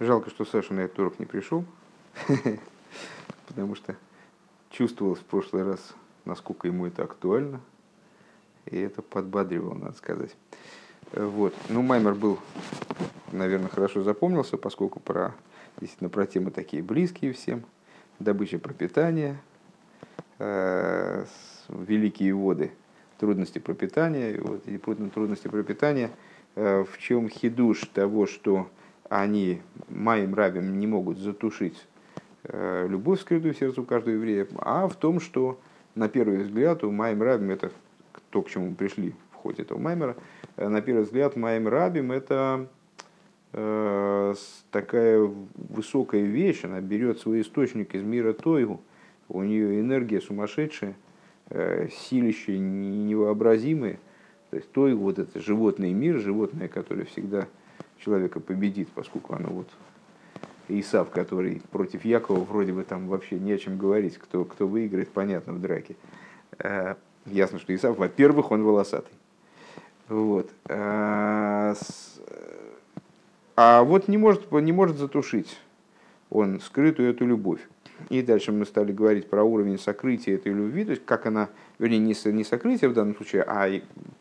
Жалко, что Саша на этот урок не пришел, потому что чувствовалось в прошлый раз, насколько ему это актуально, и это подбадривало, надо сказать. Вот. Ну, Маймер был, наверное, хорошо запомнился, поскольку про, действительно, про темы такие близкие всем. Добыча пропитания, э, великие воды, трудности пропитания. И вот эти трудности пропитания, э, в чем хидуш того, что они моим рабим не могут затушить э, любовь, скрытую в сердцу каждого еврея, а в том, что на первый взгляд у моим рабим это то, к чему мы пришли в ходе этого маймера, э, на первый взгляд моим рабим это э, такая высокая вещь, она берет свой источник из мира Тойгу, у нее энергия сумасшедшая, силище невообразимые, то есть Тойгу, вот это животный мир, животное, которое всегда человека победит, поскольку оно вот Исав, который против Якова, вроде бы там вообще не о чем говорить, кто, кто выиграет, понятно, в драке. Э, ясно, что Исав, во-первых, он волосатый. Вот. А, а вот не может, не может затушить он скрытую эту любовь. И дальше мы стали говорить про уровень сокрытия этой любви, то есть как она, вернее, не, не сокрытие в данном случае, а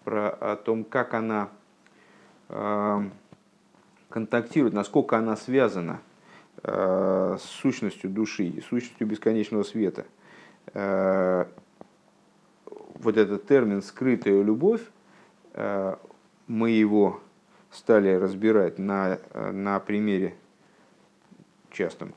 про, о том, как она контактирует, насколько она связана э, с сущностью души, с сущностью бесконечного света. Э, вот этот термин «скрытая любовь», э, мы его стали разбирать на, на примере частом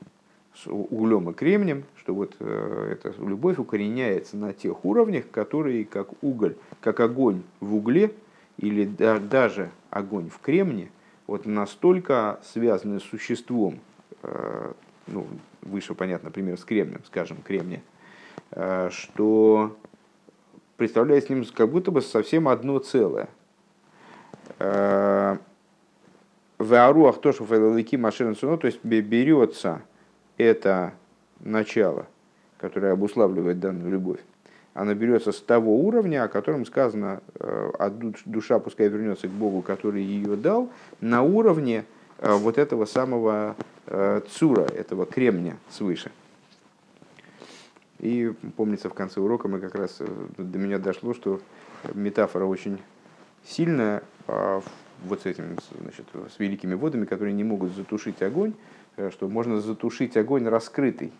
с углем и кремнием, что вот эта любовь укореняется на тех уровнях, которые как уголь, как огонь в угле или даже огонь в кремне вот настолько связаны с существом, э, ну, выше, понятно, например, с кремнием, скажем, кремния, э, что представляет с ним как будто бы совсем одно целое. Э, в Аруах тоже в машина то есть берется это начало, которое обуславливает данную любовь, она берется с того уровня, о котором сказано, а душа пускай вернется к Богу, который ее дал, на уровне э, вот этого самого э, цура, этого кремня свыше. И помнится, в конце урока мы как раз до меня дошло, что метафора очень сильная а вот с этим, значит, с великими водами, которые не могут затушить огонь, что можно затушить огонь раскрытый.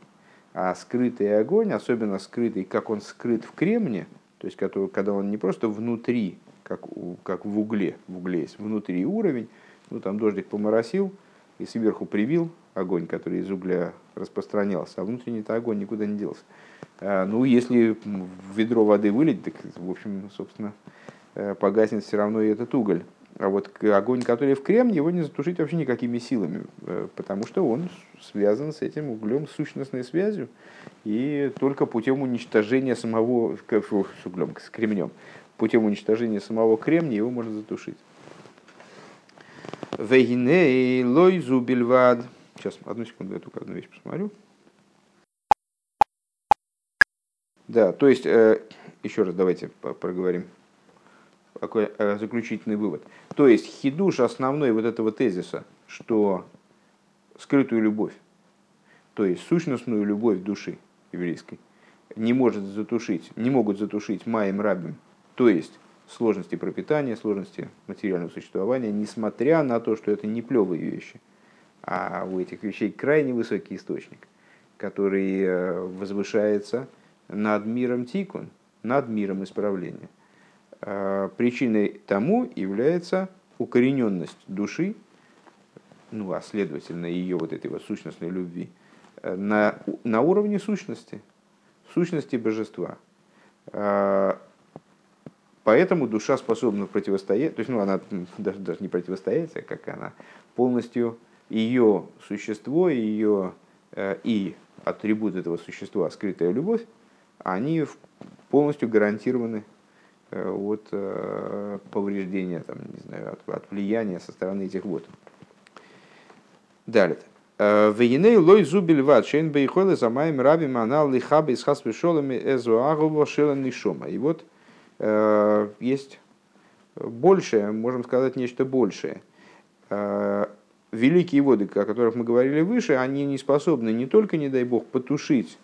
А скрытый огонь, особенно скрытый, как он скрыт в кремне, то есть когда он не просто внутри, как, как в угле, в угле есть внутри уровень, ну там дождик поморосил и сверху привил огонь, который из угля распространялся, а внутренний-то огонь никуда не делся. А, ну, если в ведро воды вылить, так, в общем, собственно, э, погаснет все равно и этот уголь. А вот огонь, который в кремне, его не затушить вообще никакими силами, э, потому что он связан с этим углем сущностной связью, и только путем уничтожения самого, с углем, с кремнем, путем уничтожения самого кремня его можно затушить. Вегиней лойзу. Сейчас, одну секунду, я только одну вещь посмотрю. Да, то есть, э, еще раз давайте проговорим такой э, заключительный вывод. То есть хидуш основной вот этого тезиса, что скрытую любовь, то есть сущностную любовь души еврейской, не может затушить, не могут затушить маем рабим, то есть сложности пропитания, сложности материального существования, несмотря на то, что это не плевые вещи, а у этих вещей крайне высокий источник, который э, возвышается над миром тикун, над миром исправления. Э, причиной тому является укорененность души, ну а следовательно ее вот этой вот сущностной любви, э, на, на уровне сущности, сущности божества. Э, поэтому душа способна противостоять, то есть ну, она даже, даже не противостоять, а как она полностью ее существо, ее и атрибут этого существа, скрытая любовь, они полностью гарантированы от э, повреждения, там, не знаю, от, от влияния со стороны этих вод. Далее. Э, Вейней лой зубель ват шейн бейхолы за моим раби манал лихаби с хаспешолами эзу агово шелан нишома. И вот есть большее, можем сказать нечто большее. великие воды, о которых мы говорили выше, они не способны не только, не дай бог, потушить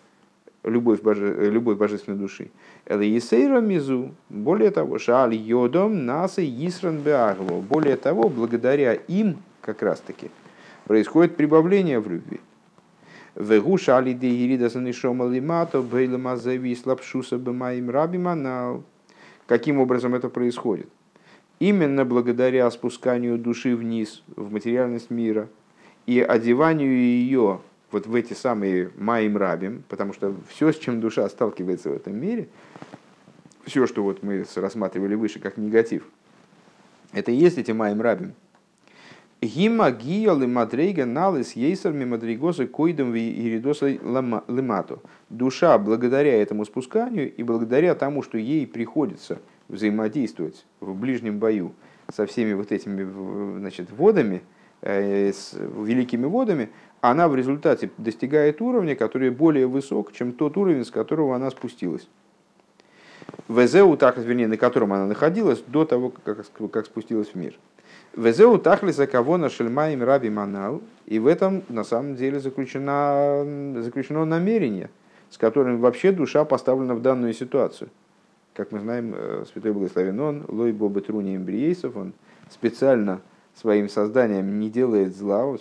любовь, боже, любовь божественной души. Это Есейра Мизу, более того, Шаль Йодом Наса Йисран Беагво. Более того, благодаря им, как раз таки, происходит прибавление в любви. Вегу шали де ирида санишома лимато бейлема завис лапшуса бемаим рабиманал. Каким образом это происходит? Именно благодаря спусканию души вниз в материальность мира и одеванию ее вот в эти самые маим рабим, потому что все, с чем душа сталкивается в этом мире, все, что вот мы рассматривали выше как негатив, это и есть эти маим рабим. Гима гиолы мадрейга налыс ейсерми мадригосы койдом иридосы лимату. Душа благодаря этому спусканию и благодаря тому, что ей приходится взаимодействовать в ближнем бою со всеми вот этими значит, водами, э, с великими водами, она в результате достигает уровня, который более высок, чем тот уровень, с которого она спустилась. ВЗУ, так, вернее, на котором она находилась до того, как, как спустилась в мир. ВЗУ тахлиса кого на шельмаем раби манал. И в этом на самом деле заключено, заключено намерение, с которым вообще душа поставлена в данную ситуацию. Как мы знаем, э, Святой Благословен Он, Лой Боба Труни Эмбриейсов, он специально своим созданием не делает зла,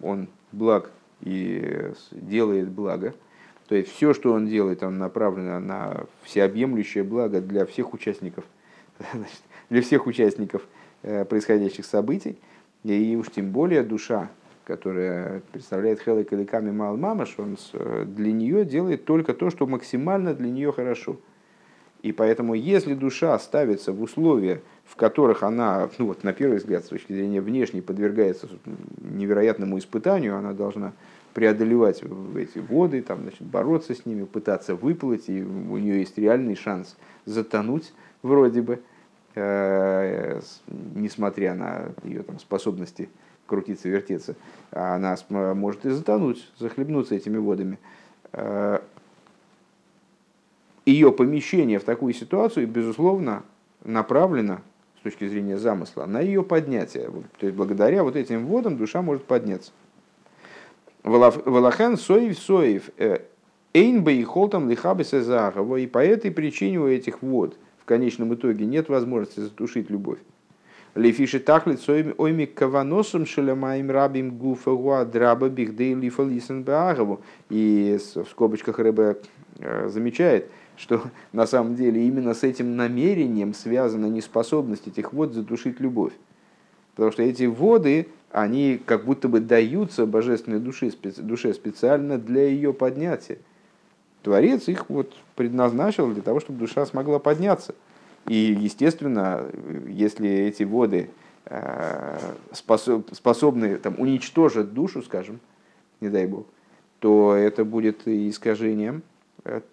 он благ и делает благо. То есть все, что он делает, он направлено на всеобъемлющее благо для всех участников, для всех участников э, происходящих событий. И уж тем более душа, которая представляет Хелы Каликами Мал Мамаш, он для нее делает только то, что максимально для нее хорошо. И поэтому, если душа ставится в условия, в которых она, ну вот на первый взгляд, с точки зрения внешней, подвергается невероятному испытанию, она должна преодолевать эти воды, там, значит, бороться с ними, пытаться выплыть, и у нее есть реальный шанс затонуть вроде бы, э, несмотря на ее там, способности крутиться, вертеться, она может и затонуть, захлебнуться этими водами. Э, ее помещение в такую ситуацию, безусловно, направлено с точки зрения замысла на ее поднятие. То есть благодаря вот этим водам душа может подняться. Валахен соев соев э, эйнба и холтам лихабиса загаво. И по этой причине у этих вод в конечном итоге нет возможности затушить любовь. Лефиши тахлит соем ойми каваносом шелемаем рабим гуфа гуа драба бихдей лифа лисен И в скобочках рыба э, замечает, что на самом деле именно с этим намерением связана неспособность этих вод затушить любовь. Потому что эти воды, они как будто бы даются божественной душе, душе специально для ее поднятия. Творец их вот предназначил для того, чтобы душа смогла подняться. И, естественно, если эти воды э, способны там, уничтожить душу, скажем, не дай бог, то это будет искажением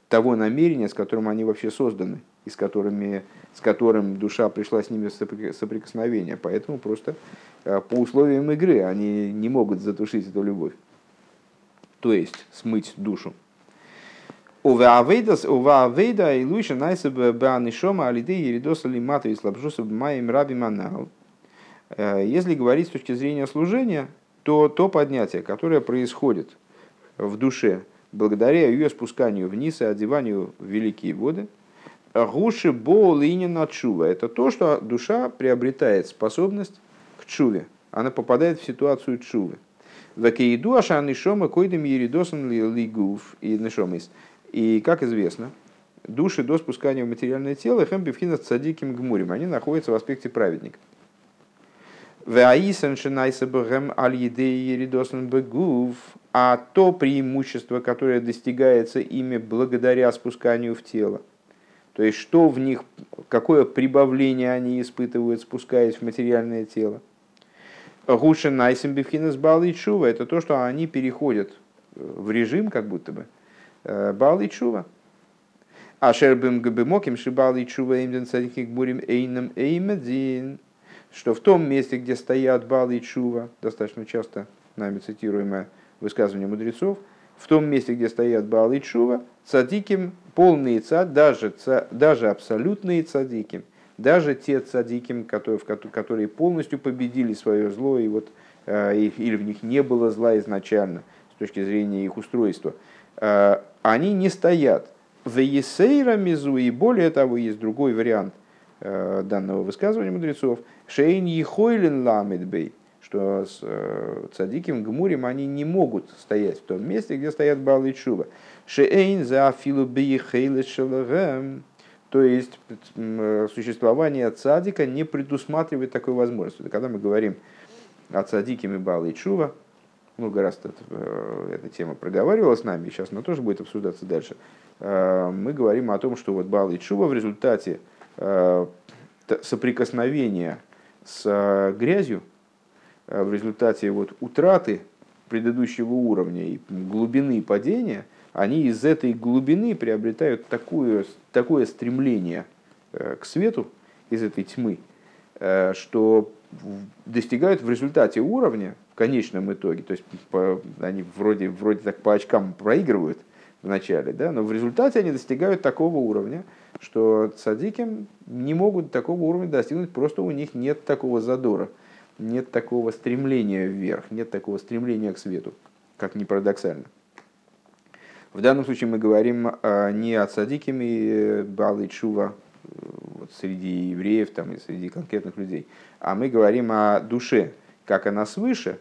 того намерения, с которым они вообще созданы, и с, которыми, с которым душа пришла с ними в соприкосновение. Поэтому просто э, по условиям игры они не могут затушить эту любовь. То есть смыть душу. Уваавейда и лучше найсебе беанишома алиды еридоса лимата и слабжуса манал. Э, если говорить с точки зрения служения, то то поднятие, которое происходит в душе, благодаря ее спусканию вниз и одеванию в великие воды, гуши боулинина чува. Это то, что душа приобретает способность к чуве. Она попадает в ситуацию чувы. Вакеиду ашан нишома койдем еридосан лигуф и нишомис. И, как известно, души до спускания в материальное тело хэм бифхина цадиким гмурим. Они находятся в аспекте праведника. А то преимущество, которое достигается ими благодаря спусканию в тело. То есть, что в них, какое прибавление они испытывают, спускаясь в материальное тело. Гуша найсим бифхинас балы чува. Это то, что они переходят в режим, как будто бы, э, балы чува. А шербим габимоким шибалы чува имден садикик бурим эйном эймедин что в том месте, где стоят Бал и Чува, достаточно часто нами цитируемое высказывание мудрецов, в том месте, где стоят Бал и Чува, цадиким полные цад, даже, даже абсолютные цадиким, даже те цадиким, которые, которые полностью победили свое зло и вот или в них не было зла изначально с точки зрения их устройства, они не стоят. В Есейра Мизу, и более того, есть другой вариант данного высказывания мудрецов, Шейн Ехойлен Ламедбей, что с цадиким Гмурим они не могут стоять в том месте, где стоят Балы Чува. Шейн за Афилу то есть существование цадика не предусматривает такой возможности. Когда мы говорим о цадике Мибала и Чува, много раз это, э, эта тема проговаривалась с нами, сейчас она тоже будет обсуждаться дальше, э, мы говорим о том, что вот Бал и Чува в результате э, соприкосновения с грязью, в результате вот утраты предыдущего уровня и глубины падения – они из этой глубины приобретают такое, такое стремление э, к свету из этой тьмы, э, что достигают в результате уровня, в конечном итоге, то есть по, они вроде, вроде так по очкам проигрывают в начале, да, но в результате они достигают такого уровня, что цадики не могут такого уровня достигнуть, просто у них нет такого задора, нет такого стремления вверх, нет такого стремления к свету, как ни парадоксально. В данном случае мы говорим а, не о садиками Балы Чува вот, среди евреев там, и среди конкретных людей, а мы говорим о душе, как она свыше,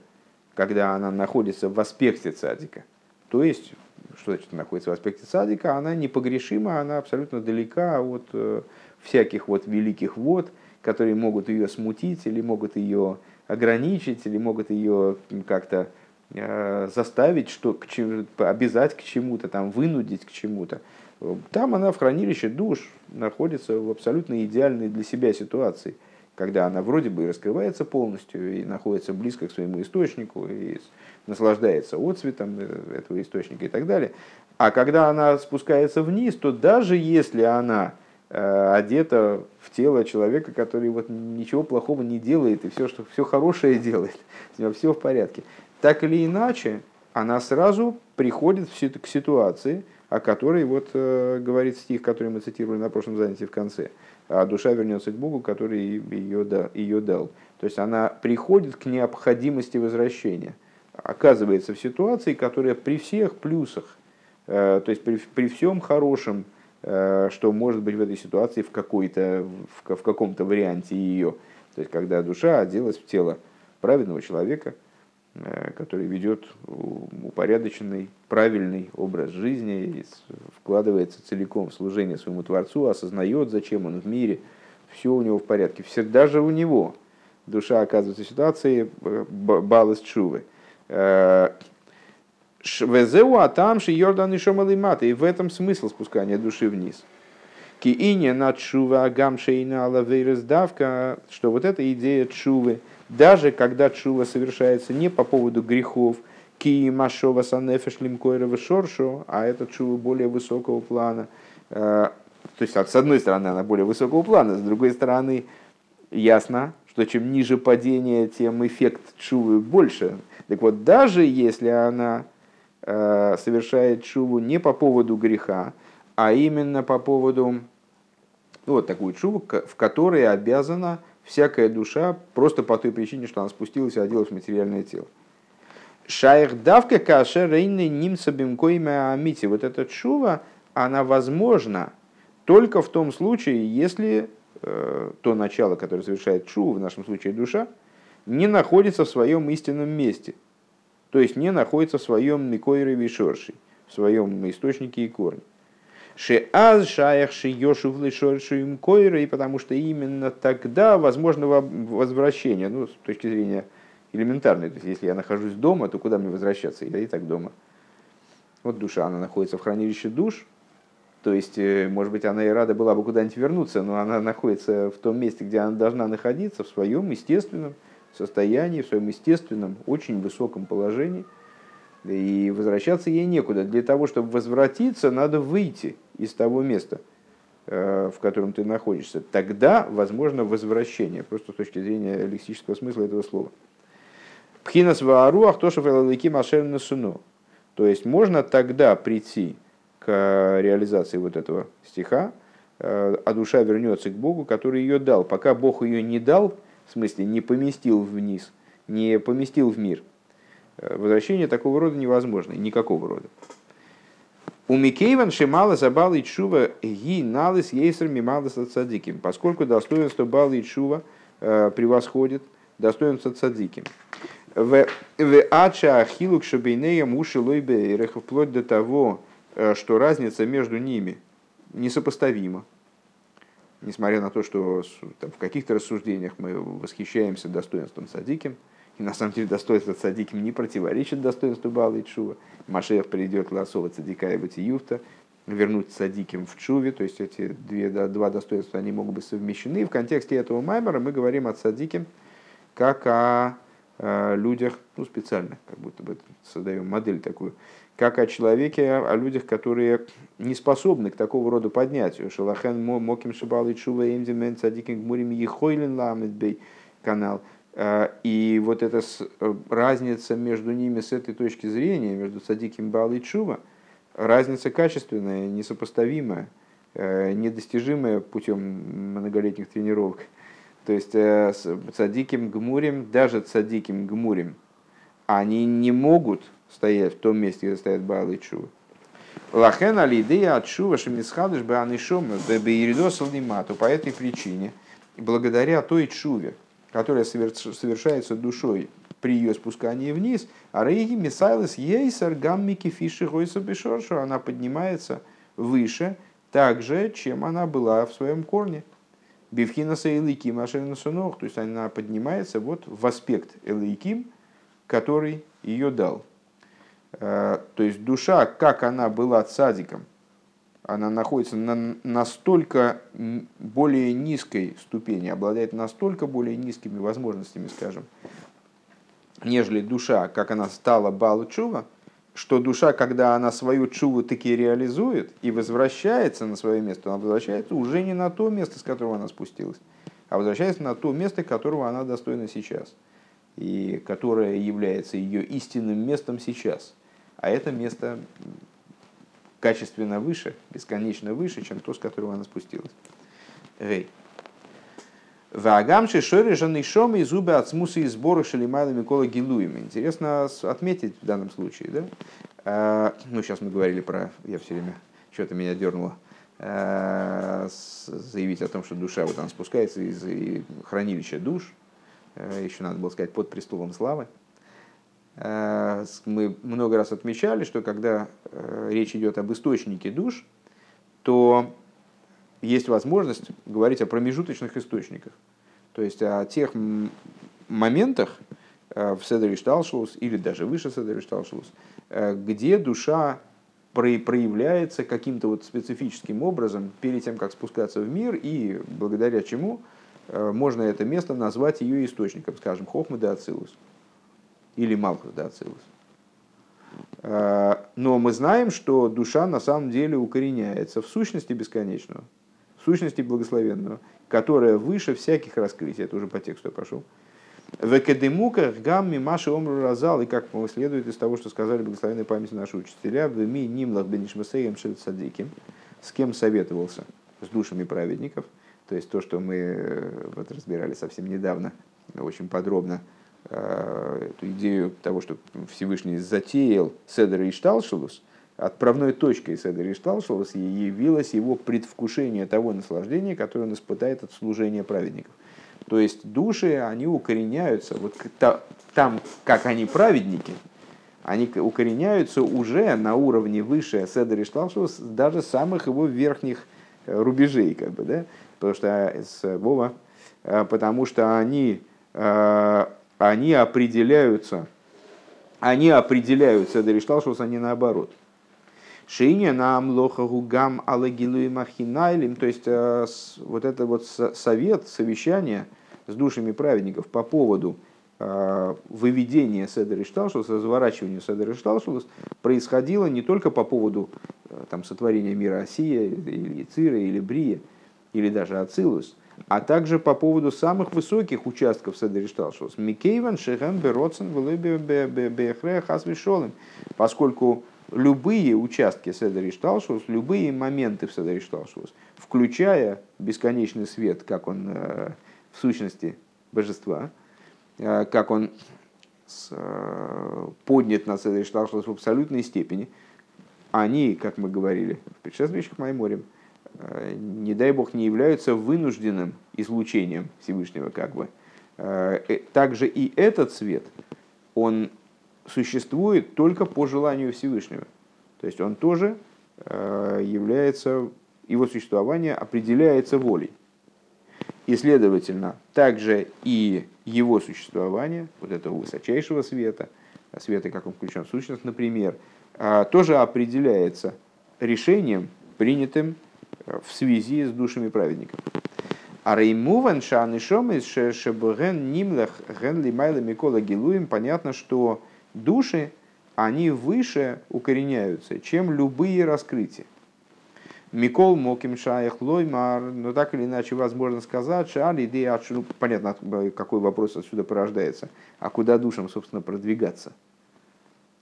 когда она находится в аспекте цадика. То есть, что значит находится в аспекте цадика, она непогрешима, она абсолютно далека от э, всяких вот великих вод, которые могут ее смутить или могут ее ограничить, или могут ее как-то Э, заставить, что, к чему, обязать к чему-то, там, вынудить к чему-то. Там она в хранилище душ находится в абсолютно идеальной для себя ситуации, когда она вроде бы раскрывается полностью и находится близко к своему источнику и наслаждается отцветом э, этого источника и так далее. А когда она спускается вниз, то даже если она э, одета в тело человека, который вот ничего плохого не делает и все, что, все хорошее делает, с него все в порядке так или иначе, она сразу приходит к ситуации, о которой вот э, говорит стих, который мы цитировали на прошлом занятии в конце. А душа вернется к Богу, который ее, да, ее дал. То есть она приходит к необходимости возвращения. Оказывается в ситуации, которая при всех плюсах, э, то есть при, при всем хорошем, э, что может быть в этой ситуации в, какой-то, в, в каком-то варианте ее. То есть когда душа оделась в тело праведного человека – Э, который ведет упорядоченный, правильный образ жизни, вкладывается целиком в служение своему Творцу, осознает, зачем он в мире, все у него в порядке. Все, даже у него душа оказывается в ситуации балас чувы. Э, Везеу атам ши йордан и шомалимата. И в этом смысл спускания души вниз. Киине на чува агам шейна алавейрес давка, что вот эта идея чувы, даже когда чува совершается не по поводу грехов, ки машова санефеш лимкойрова шоршу, а это чува более высокого плана. Э, то есть, с одной стороны, она более высокого плана, с другой стороны, ясно, что чем ниже падение, тем эффект чувы больше. Так вот, даже если она э, совершает чуву не по поводу греха, а именно по поводу ну, вот такую чуву, в которой обязана всякая душа просто по той причине, что она спустилась и оделась в материальное тело. Шайх давка каше рейны нимца бимкоиме амити. Вот эта чува, она возможна только в том случае, если э, то начало, которое совершает чуву, в нашем случае душа, не находится в своем истинном месте. То есть не находится в своем микойре вишорши, в своем источнике и корне. Шеаз шаях шиешу им койра, и потому что именно тогда возможно возвращение, ну, с точки зрения элементарной. То есть, если я нахожусь дома, то куда мне возвращаться? Я и так дома. Вот душа, она находится в хранилище душ, то есть, э, может быть, она и рада была бы куда-нибудь вернуться, но она находится в том месте, где она должна находиться, в своем естественном состоянии, в своем естественном, очень высоком положении – и возвращаться ей некуда. Для того, чтобы возвратиться, надо выйти из того места, э, в котором ты находишься. Тогда возможно возвращение, просто с точки зрения лексического смысла этого слова. Пхинас вааруах тошев элалики машер суно. То есть можно тогда прийти к реализации вот этого стиха, э, а душа вернется к Богу, который ее дал. Пока Бог ее не дал, в смысле не поместил вниз, не поместил в мир. Возвращение такого рода невозможно, никакого рода. У Микейван Шимала забал и чува ги налыс ейсер мималыс цадиким, поскольку достоинство бал и чува превосходит достоинство цадиким. В ача ахилук шабейнея муши лойбе вплоть до того, что разница между ними несопоставима. Несмотря на то, что там, в каких-то рассуждениях мы восхищаемся достоинством садиким, и на самом деле достоинство цадиким не противоречит достоинству Бала и Чува. Машех придет лосова цадика и Батиюфта, вернуть цадиким в Чуве, то есть эти две, два достоинства они могут быть совмещены. В контексте этого маймера мы говорим о цадиким как о людях, ну специально, как будто бы создаем модель такую, как о человеке, о людях, которые не способны к такого рода поднятию. Шалахен моким шибал и чува эмдимен цадиким гмурим ехойлен ламедбей канал – Э, и вот эта э, разница между ними с этой точки зрения, между садиким Бал и Чува, разница качественная, несопоставимая, э, недостижимая путем многолетних тренировок. То есть садиким гмурим, даже садиким гмурим, они не могут стоять в том месте, где стоят Бал и Чува. Лахен алидея от Шува шемисхадыш бы анишом беиридосал по этой причине, благодаря той Чуве, которая совершается душой при ее спускании вниз, а рейги мисайлес ейсер гаммики фиши гойса бешоршу, она поднимается выше, так же, чем она была в своем корне. Бифхинаса элейким ашеринасунох, то есть она поднимается вот в аспект элейким, который ее дал. Э, то есть душа, как она была цадиком – она находится на настолько более низкой ступени, обладает настолько более низкими возможностями, скажем, нежели душа, как она стала Балу Чува, что душа, когда она свою чуву таки реализует и возвращается на свое место, она возвращается уже не на то место, с которого она спустилась, а возвращается на то место, которого она достойна сейчас, и которое является ее истинным местом сейчас. А это место качественно выше, бесконечно выше, чем то, с которого она спустилась. Рей. Вагамши шорежанный шом и зубы от смуса и сбора шалимайла Микола Гилуем. Интересно отметить в данном случае, да? А, ну, сейчас мы говорили про, я все время, что-то меня дернуло, а, заявить о том, что душа вот она спускается из хранилища душ, еще надо было сказать, под престолом славы. Э, мы много раз отмечали, что когда э, речь идет об источнике душ, то есть возможность говорить о промежуточных источниках. То есть о тех моментах э, в Седере Шталшус или даже выше Седере Шталшус, где душа проявляется каким-то вот специфическим образом перед тем, как спускаться в мир, и благодаря чему можно это место назвать ее источником, скажем, Хохма де Ацилус или Малхус да Ацилус. А, но мы знаем, что душа на самом деле укореняется в сущности бесконечного, в сущности благословенного, которая выше всяких раскрытий. Это уже по тексту я пошел. В академуках гамми маши омру разал, и как следует из того, что сказали благословенной памяти наши учителя, в ми нимлах бенишмасеем садиким, с кем советовался, с душами праведников, то есть то, что мы э, вот разбирали совсем недавно, очень подробно, Э, эту идею того, что Всевышний затеял Седер и Шталшилус, отправной точкой Седер и Шталшилус явилось его предвкушение того наслаждения, которое он испытает от служения праведников. То есть души, они укореняются, вот там, как они праведники, они укореняются уже на уровне выше Седер и Шталшилус, даже самых его верхних э, рубежей, как бы, да? Потому что, э, с Вова, потому что они они определяются, они определяются, Даришталшус, они наоборот. Шиня нам лохагу гам алагилуи махинайлим, то есть э, вот это вот совет, совещание с душами праведников по поводу э, выведения Седер Ишталшус, разворачивания Седер Ишталшус происходило не только по поводу э, там, сотворения мира Осия, или Цира, или Брия, или даже Ацилус, а также по поводу самых высоких участков Седеришталшус. Микейван Шехем Бероцен Бехре Хасвишолым. Поскольку любые участки Седеришталшус, любые моменты в Седеришталшус, включая бесконечный свет, как он э, в сущности божества, э, как он поднят на Седер Шталшлос в абсолютной степени, они, как мы говорили в предшествующих Майморем, не дай бог, не являются вынужденным излучением Всевышнего, как бы. Также и этот свет, он существует только по желанию Всевышнего. То есть он тоже является, его существование определяется волей. И, следовательно, также и его существование, вот этого высочайшего света, света, как он включен в сущность, например, а, тоже определяется решением, принятым э, в связи с душами праведников. А реймуван шанишом из шебген нимлах ген лимайла микола гилуем, понятно, что души, они выше укореняются, чем любые раскрытия. Микол Моким Шаях Лоймар, но так или иначе возможно сказать, Шали идея ну, понятно, какой вопрос отсюда порождается. А куда душам, собственно, продвигаться?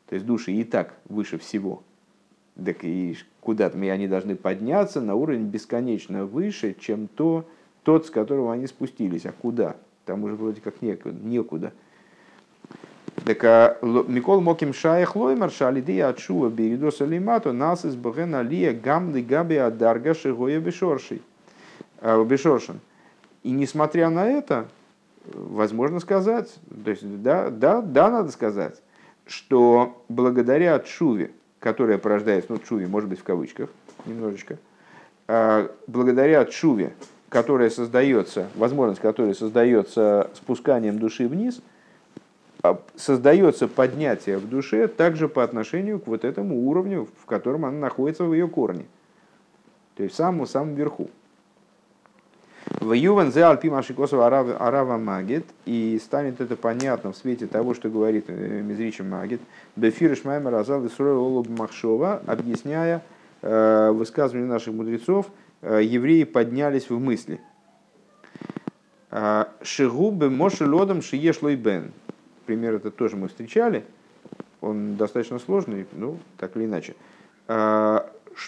То есть души и так выше всего. Так и куда-то мы они должны подняться на уровень бесконечно выше, чем то, тот, с которого они спустились. А куда? Там уже вроде как некуда. некуда. Так а, Микол Моким Шаях Лоймар Шалиди Ачуа Беридоса Лимато нас из Богена Лия Гамды Габи Адарга Шигоя Бешорший. А, Бешоршин. И несмотря на это, возможно сказать, то есть да, да, да, надо сказать, что благодаря Чуве, которая порождается, ну, Чуве, может быть, в кавычках, немножечко, а, благодаря Чуве, которая создается, возможность которой создается спусканием души вниз – а создается поднятие в душе также по отношению к вот этому уровню, в котором она находится в ее корне. То есть в самом, самом верху. В Юван зе альпи машикосова арава магит, и станет это понятно в свете того, что говорит э, Мизрича магит, бефир шмайма разал олуб махшова, объясняя э, высказывание наших мудрецов, э, евреи поднялись в мысли. Шигубы моши лодом шиешлой бен пример это тоже мы встречали, он достаточно сложный, ну, так или иначе.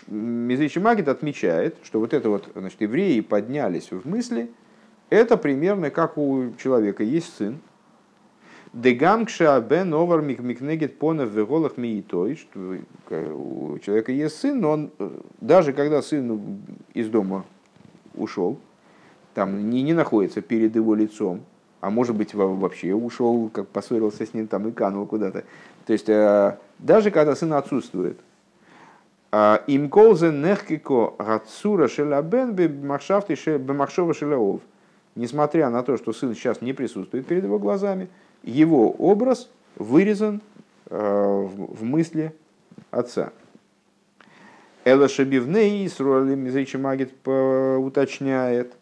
Мизричи Магит отмечает, что вот это вот, значит, евреи поднялись в мысли, это примерно как у человека есть сын, Дегамкша бен овар микнегет понов веголах миитой, что у человека есть сын, но он, даже когда сын из дома ушел, там не, не находится перед его лицом, а может быть вообще ушел, как поссорился с ним там и канул куда-то. То есть э, даже когда сын отсутствует, им колзе нехкико гацура шелабен бемахшова шелаов. Несмотря на то, что сын сейчас не присутствует перед его глазами, его образ вырезан э, в мысли отца. Эла Шабивней, Сруали Мизричи Магит уточняет,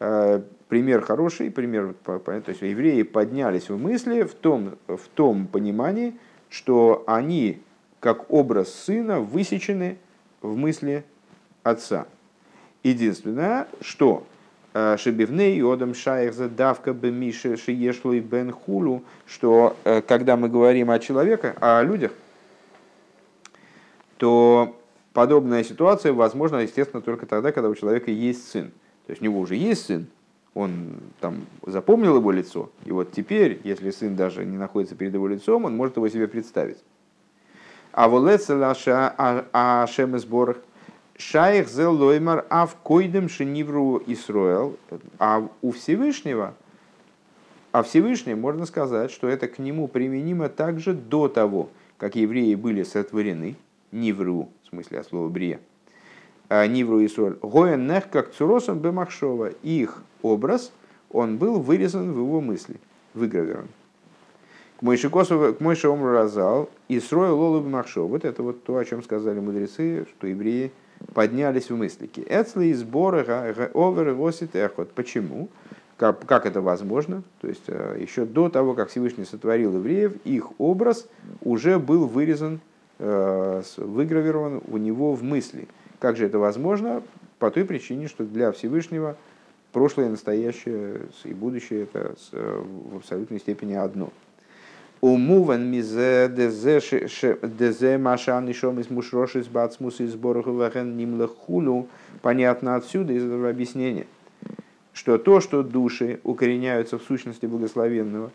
э, пример хороший, пример, то есть евреи поднялись в мысли в том, в том понимании, что они, как образ сына, высечены в мысли отца. Единственное, что э, Шебивней Одам Шаях Задавка Бемиша Шиешлой Бен Хулу, что э, когда мы говорим о человеке, о людях, то подобная ситуация возможна, естественно, только тогда, когда у человека есть сын. То есть у него уже есть сын, он там запомнил его лицо, и вот теперь, если сын даже не находится перед его лицом, он может его себе представить. А волецелаша ашем сборах шайх зел лоймар а в койдем шенивру Исруэл, а у Всевышнего, а Всевышний можно сказать, что это к нему применимо также до того, как евреи были сотворены, нивру, в смысле от слова брия, а, Нивру и Соль. Гоенех как цуросом бемахшова. Их образ, он был вырезан в его мысли, выгравирован. К Мойше Омру Разал и строил Лолу Бемахшова. Вот это вот то, о чем сказали мудрецы, что евреи поднялись в мыслики. Эцли из сбора овер восит эхот. Почему? Как, как это возможно? То есть э, еще до того, как Всевышний сотворил евреев, их образ уже был вырезан, э, выгравирован у него в мысли. Как же это возможно? По той причине, что для Всевышнего прошлое, настоящее и будущее это в абсолютной степени одно. Умуван мизе дезе машан ишом из мушроши из бацмус из бороховахен нимлахулу. Понятно отсюда из этого объяснения, что то, что души укореняются в сущности благословенного,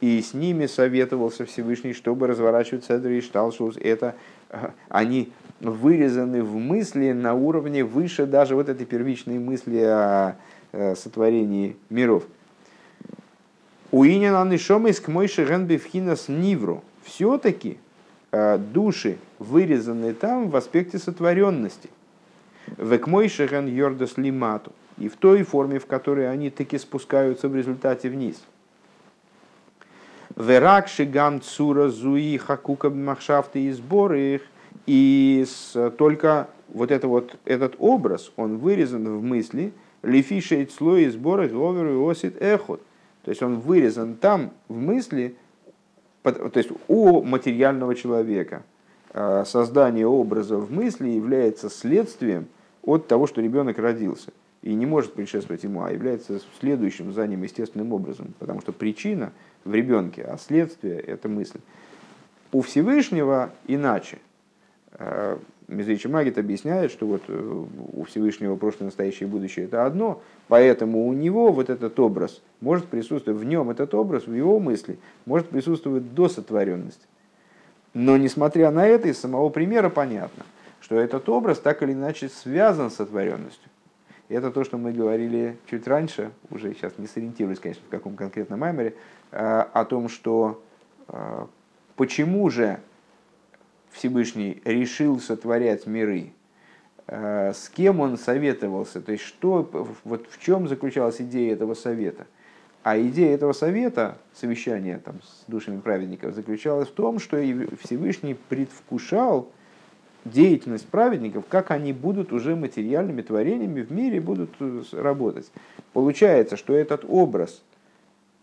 и с ними советовался Всевышний, чтобы разворачивать Седри и Шталшус. Это они вырезаны в мысли на уровне выше даже вот этой первичной мысли о сотворении миров. Уинен анишомис к мойши генбифхинас нивру. Все-таки души вырезаны там в аспекте сотворенности. Век мойши ген йордас лимату. И в той форме, в которой они таки спускаются в результате вниз – Верак шигам цура зуи хакука махшафты и сборы их. И с, только вот, это вот этот образ, он вырезан в мысли, лифишейт слой сборы говер и осит эхот. То есть он вырезан там в мысли, то есть у материального человека. А, создание образа в мысли является следствием от того, что ребенок родился. И не может предшествовать ему, а является следующим за ним естественным образом. Потому что причина в ребенке, а следствие – это мысль. У Всевышнего иначе. Мизричи Магит объясняет, что вот э, у Всевышнего прошлое, настоящее и будущее – это одно, поэтому у него вот этот образ может присутствовать, в нем этот образ, в его мысли, может присутствовать до сотворенности. Но несмотря на это, из самого примера понятно, что этот образ так или иначе связан с сотворенностью. И это то, что мы говорили чуть раньше, уже сейчас не сориентируюсь, конечно, в каком конкретном маймере, Э, о том, что э, почему же Всевышний решил сотворять миры, э, с кем он советовался, то есть что, вот в чем заключалась идея этого совета. А идея этого совета, совещания там, с душами праведников, заключалась в том, что Всевышний предвкушал деятельность праведников, как они будут уже материальными творениями в мире будут работать. Получается, что этот образ –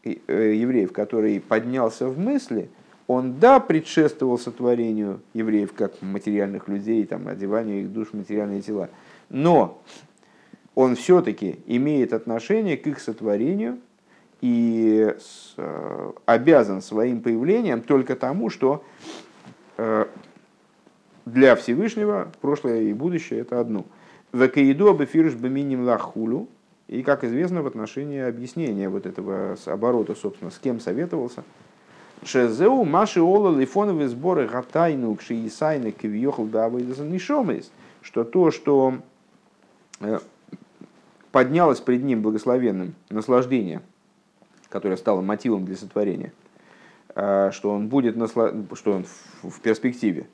Э, евреев, который поднялся в мысли, он, да, предшествовал сотворению евреев как материальных людей, там, одеванию их душ в материальные тела, но он все-таки имеет отношение к их сотворению и э, обязан своим появлением только тому, что э, для Всевышнего прошлое и будущее это одно. Векаиду абефирш беминим лахулю – и, как известно, в отношении объяснения вот этого оборота, собственно, с кем советовался. Шезеу маши ола лифоновые сборы гатайну кшиисайны кивьехал давайдаза нишомис, что то, что поднялось пред ним благословенным наслаждение, которое стало мотивом для сотворения, э, что он будет наслад... что он в перспективе,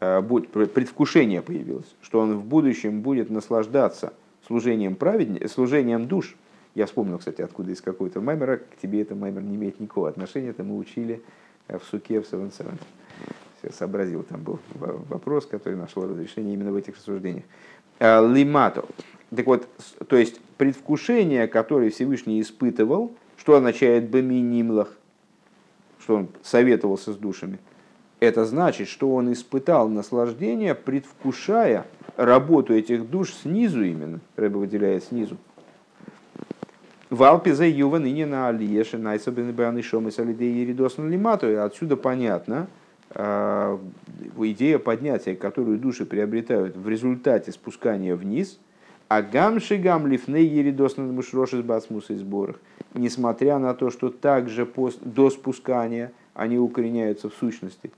э, будет, предвкушение появилось, что он в будущем будет наслаждаться служением, праведни... служением душ. Я вспомнил, кстати, откуда из какой-то маймера, к тебе это маймер не имеет никакого отношения, это мы учили э, в суке в Seven Seven. Сообразил, там был вопрос, который нашел разрешение именно в этих рассуждениях. Э, лимато. Так вот, то есть предвкушение, которое Всевышний испытывал, что означает баминимлах, что он советовался с душами, это значит, что он испытал наслаждение, предвкушая работу этих душ снизу именно, Рэба выделяет снизу. В Алпизе Юва ныне на Алиеше, найсобен баны шомы салидеи ридосна лимату. И отсюда понятно, э, идея поднятия, которую души приобретают в результате спускания вниз, а гамши гам лифней еридосна мушроши с бацмуса и сборах. Несмотря на то, что также до спускания они укореняются в сущности.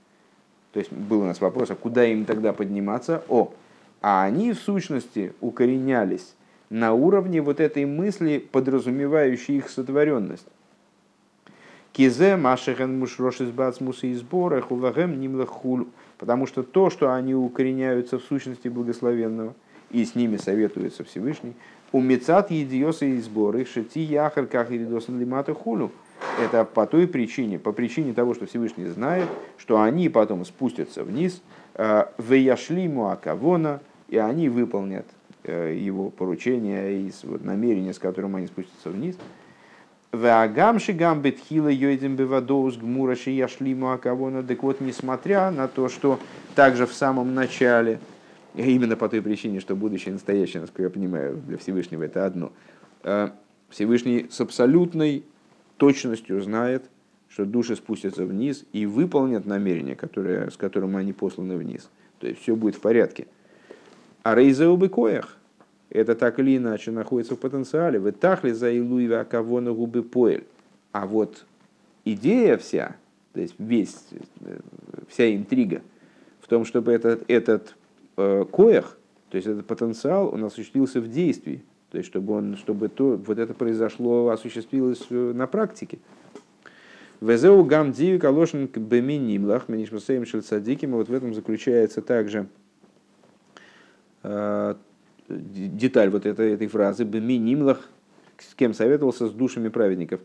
То есть был у нас вопрос, а куда им тогда подниматься? О, а они в сущности укоренялись на уровне вот этой мысли, подразумевающей их сотворенность. Кизе машехен мушрош из бацмуса и сбора хулагем нимлахулю. Потому что то, что они укореняются в сущности благословенного, и с ними советуется Всевышний, у мецат едиоса и сборы шати яхар как иридосан лимата хулю. Это по той причине, по причине того, что Всевышний знает, что они потом спустятся вниз, э, в яшлиму акавона, и они выполнят его поручение и вот, намерение, с которым они спустятся вниз. Ваагамши гамбетхила йойдем бевадоус гмураши яшлиму акавона. Так вот, несмотря на то, что также в самом начале, именно по той причине, что будущее и настоящее, насколько я понимаю, для Всевышнего это одно, э, Всевышний с абсолютной точностью знает, что души спустятся вниз и выполнят намерение, которое, с которым они посланы вниз. То есть все будет в порядке. А рейзеу коях. Это так или иначе находится в потенциале. Вы тахли за илуева кого на губы поэль. А вот идея вся, то есть весь, вся интрига в том, чтобы этот, этот э, коях, то есть этот потенциал, он осуществился в действии, то есть чтобы, он, чтобы то, вот это произошло, осуществилось на практике. Везеу гам диви калошин беминимлах, менишмасеем шельцадиким, вот в этом заключается также э, деталь вот этой, этой фразы, беминимлах, с кем советовался, с душами праведников.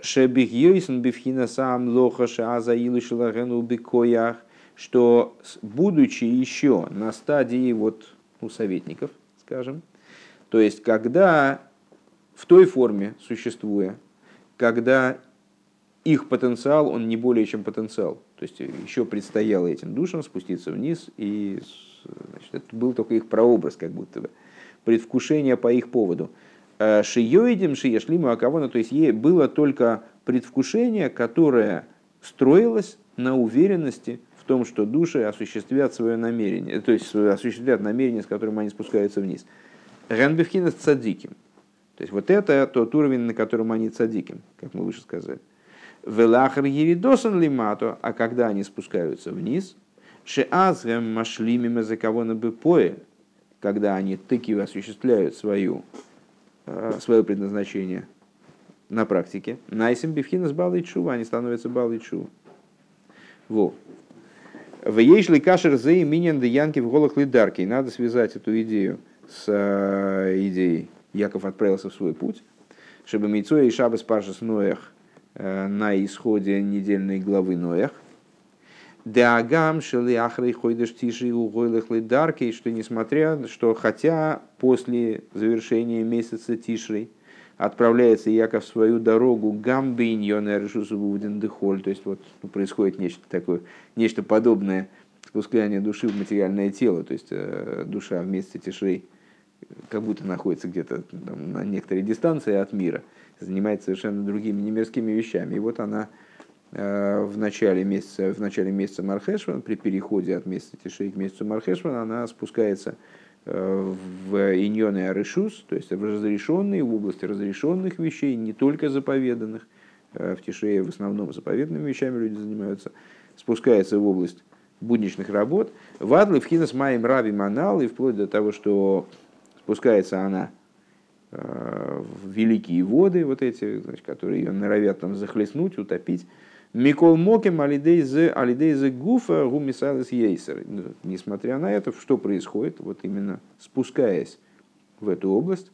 Шебих йойсен бифхина сам лоха шааза илышелагену бикоях, что будучи еще на стадии вот у советников, скажем, то есть когда в той форме существуя, когда их потенциал, он не более чем потенциал. То есть еще предстояло этим душам спуститься вниз, и значит, это был только их прообраз, как будто бы, предвкушение по их поводу. Э, шиёидим шиешлиму акавона, то есть ей было только предвкушение, которое строилось на уверенности в том, что души осуществят свое намерение, то есть осуществят намерение, с которым они спускаются вниз. Ганбевхина с цадиким. То есть вот это тот уровень, на котором они цадиким, как мы выше сказали. Велахар еридосан лимато, а когда они спускаются вниз, шеазгам машлимим на бепое, когда они таки осуществляют свою, э, свое предназначение на практике, найсим бифхина с балой чува, они становятся балой чува. Во. В ейшли кашер зей минен янки в голых лидарки. Надо связать эту идею с э, идеей Яков отправился в свой путь, чтобы Мейцо и Шабас Пашас Ноях Э, на исходе недельной главы Ноях. Деагам шели ахрей хойдеш тиши угойлых лидарки, что несмотря, что хотя после завершения месяца Тишрей отправляется Яков в свою дорогу гамбиньон дехоль, то есть вот ну, происходит нечто такое, нечто подобное спускание души в материальное тело, то есть э, душа вместе Тишрей как будто находится где-то на некоторой дистанции от мира – занимается совершенно другими немирскими вещами. И вот она э, в начале месяца, в начале месяца Мархешван, при переходе от месяца Тишей к месяцу Мархешван, она спускается э, в иньоны Арышус, то есть в разрешенные, в области разрешенных вещей, не только заповеданных. Э, в Тишее в основном заповедными вещами люди занимаются. Спускается в область будничных работ. Вадлы в хинас маем раби манал, и вплоть до того, что спускается она Э, великие воды, вот эти, значит, которые ее норовят там захлестнуть, утопить. Микол Мокем Алидейзе Алидейзе Гуфа Гумисалис Ейсер. Ну, несмотря на это, что происходит, вот именно спускаясь в эту область,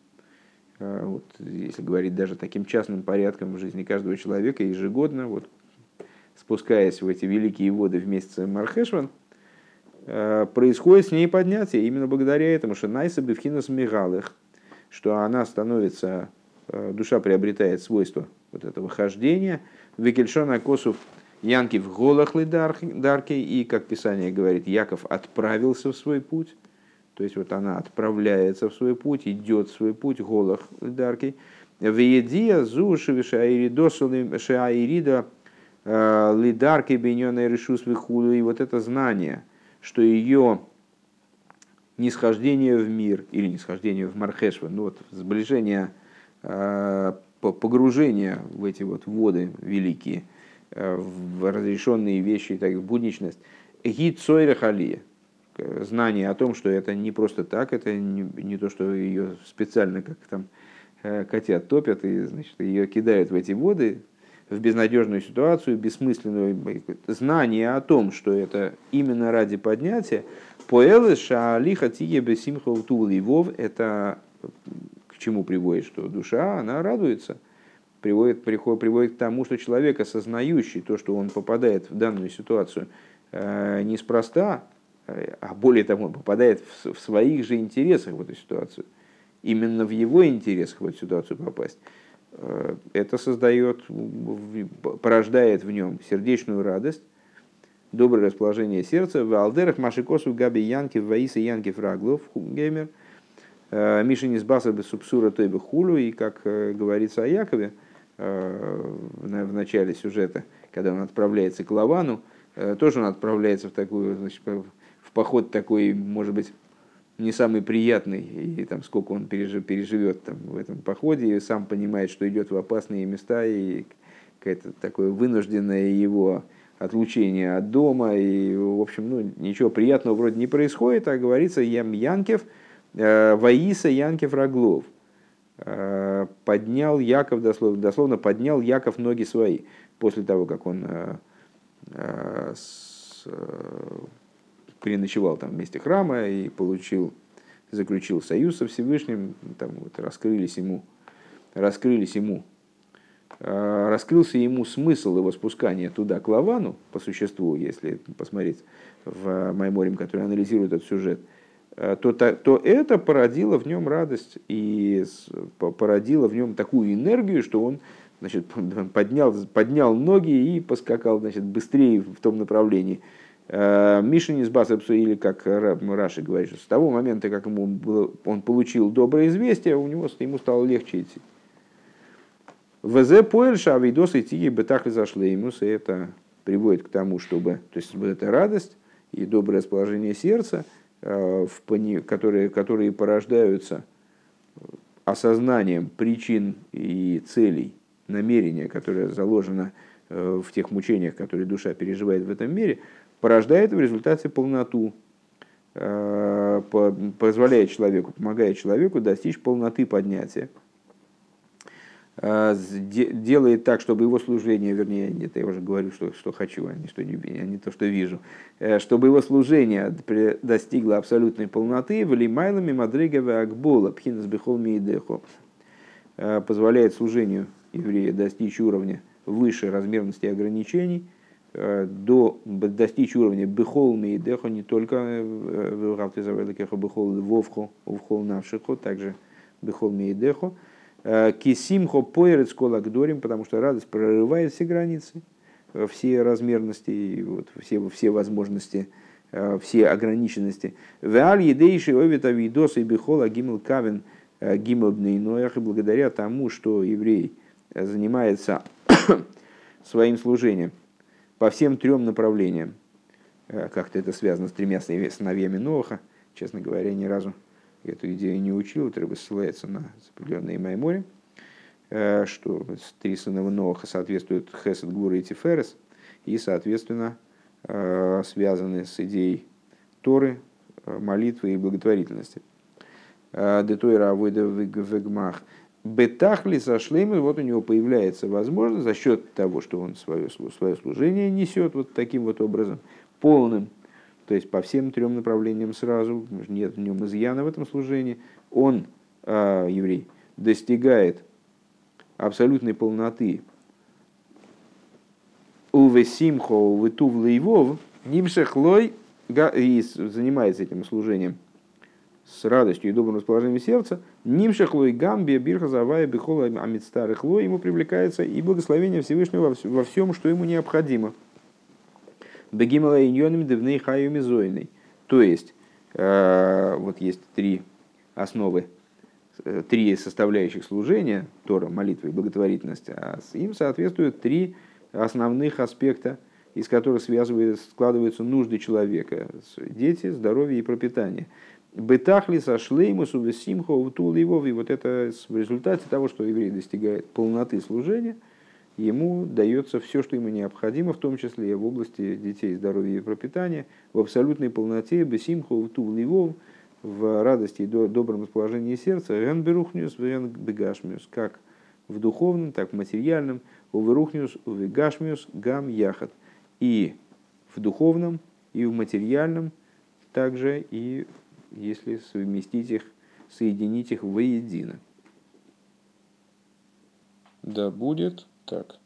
э, вот, если говорить даже таким частным порядком в жизни каждого человека ежегодно, вот, спускаясь в эти великие воды в месяц Мархешван, э, происходит с ней поднятие именно благодаря этому, что Найса Бевхинас Мигалых, что она становится, э, душа приобретает свойство вот этого хождения. Викельшона Косов Янки в голах дарки, и, как Писание говорит, Яков отправился в свой путь. То есть вот она отправляется в свой путь, идет в свой путь, голах дарки. Веедия зу шаирида э, лидарки беньона решус вихуду. И вот это знание, что ее нисхождение в мир или нисхождение в Мархешва, ну вот сближение, э, погружение в эти вот воды великие, э, в разрешенные вещи, так в будничность. Гид. Знание о том, что это не просто так, это не, то, что ее специально как там э, котят топят и значит, ее кидают в эти воды, в безнадежную ситуацию, бессмысленную. Знание о том, что это именно ради поднятия, Поэлы шаалиха тие бесимха ливов это чему приводит, что душа, она радуется, приводит, приходит, приводит к тому, что человек, осознающий то, что он попадает в данную ситуацию э, неспроста, э, а более того, он попадает в, в своих же интересах в эту ситуацию, именно в его интересах в эту ситуацию попасть, э, это создает, порождает в нем сердечную радость, доброе расположение сердца. В алдерах машикосу габи янки ваиса янки фраглов геймер. Э, Миша не сбаса бы субсура той бы хулю. И как э, говорится о Якове э, в начале сюжета, когда он отправляется к Лавану, тоже он отправляется в такую, значит, в поход такой, может быть, не самый приятный, и там сколько он переживет там, в этом походе, и сам понимает, что идет в опасные места, и какое-то такое вынужденное его отлучение от дома, и, в общем, ну, ничего приятного вроде не происходит, а говорится Ям Янкев, Ваиса Янкев Роглов. Э, поднял Яков, дословно, дословно поднял Яков ноги свои, после того, как он с, переночевал там вместе храма и получил, заключил союз со Всевышним, там вот раскрылись ему, раскрылись ему Э, раскрылся ему смысл его спускания туда, к Лавану, по существу, если посмотреть в Майморим, который анализирует этот сюжет, э, то, то, то это породило в нем радость и породило в нем такую энергию, что он значит, поднял, поднял ноги и поскакал значит, быстрее в том направлении. Э, Мишин из Басапсу, или как Раши говорит, что с того момента, как ему было, он получил доброе известие, у него, ему стало легче идти. ВЗ поэльша авидос и тиги бетах зашлеймус, и это приводит к тому, чтобы, то есть вот эта радость и доброе расположение сердца, э, в пони, которые, которые порождаются осознанием причин и целей намерения, которое заложено э, в тех мучениях, которые душа переживает в этом мире, порождает в результате полноту, э, позволяет человеку, помогает человеку достичь полноты поднятия. А, делает так, чтобы его служение, вернее, это я уже говорю, что, что хочу, а не, что не, а не то, что вижу, э, чтобы его служение достигло абсолютной полноты, в лимайлами мадригаве акбола, пхинас бихол миидехо, э, позволяет служению еврея достичь уровня выше размерности ограничений, э, до, достичь уровня бихол миидехо, не только в равтизавеликехо бихол вовхо, увхол навшихо, также бихол миидехо, Э, кисимхо поерец колагдорим, потому что радость прорывает все границы, э, все размерности, вот, все, все возможности, э, все ограниченности. Веаль едейши овита видос и бихола гимл кавен гимл бнейноях, и благодаря тому, что еврей занимается своим служением по всем трем направлениям, как-то это связано с тремя сыновьями Ноха, честно говоря, ни разу эту идею не учил, это ссылается на определенные Маймори, э, что три сына Ноха соответствуют Хесед, Гура и Тиферес, и, соответственно, э, связаны с идеей Торы, э, молитвы и благотворительности. Детойра Авойда Вегмах. Бетахли сошлемы, вот у него появляется возможность за счет того, что он свое, свое служение несет вот таким вот образом, полным то есть по всем трем направлениям сразу, нет в нем изъяна в этом служении, он, э, еврей, достигает абсолютной полноты. Увесимхо вытув лейвов, нимшехлой и занимается этим служением с радостью и добрым расположением сердца, нимшехлой гамби бирха завая бихола амитстарых лой, ему привлекается и благословение Всевышнего во всем, что ему необходимо – Бегимала иньонами девней хаюми зойной. То есть, э, вот есть три основы, э, три составляющих служения, Тора, молитва и благотворительность, а им соответствуют три основных аспекта, из которых связываются, складываются нужды человека. Дети, здоровье и пропитание. Бетахли сошлеймус увесимхо утул его. И вот это в результате того, что еврей достигает полноты служения – ему дается все, что ему необходимо, в том числе в области детей, здоровья и пропитания, в абсолютной полноте, бесимху, ту ливов, в радости и добром расположении сердца, рен берухниус, рен бегашмиус, как в духовном, так в материальном, у верухниус, у вегашмиус, гам яхат. И в духовном, и в материальном, также и если совместить их, соединить их воедино. Да будет так.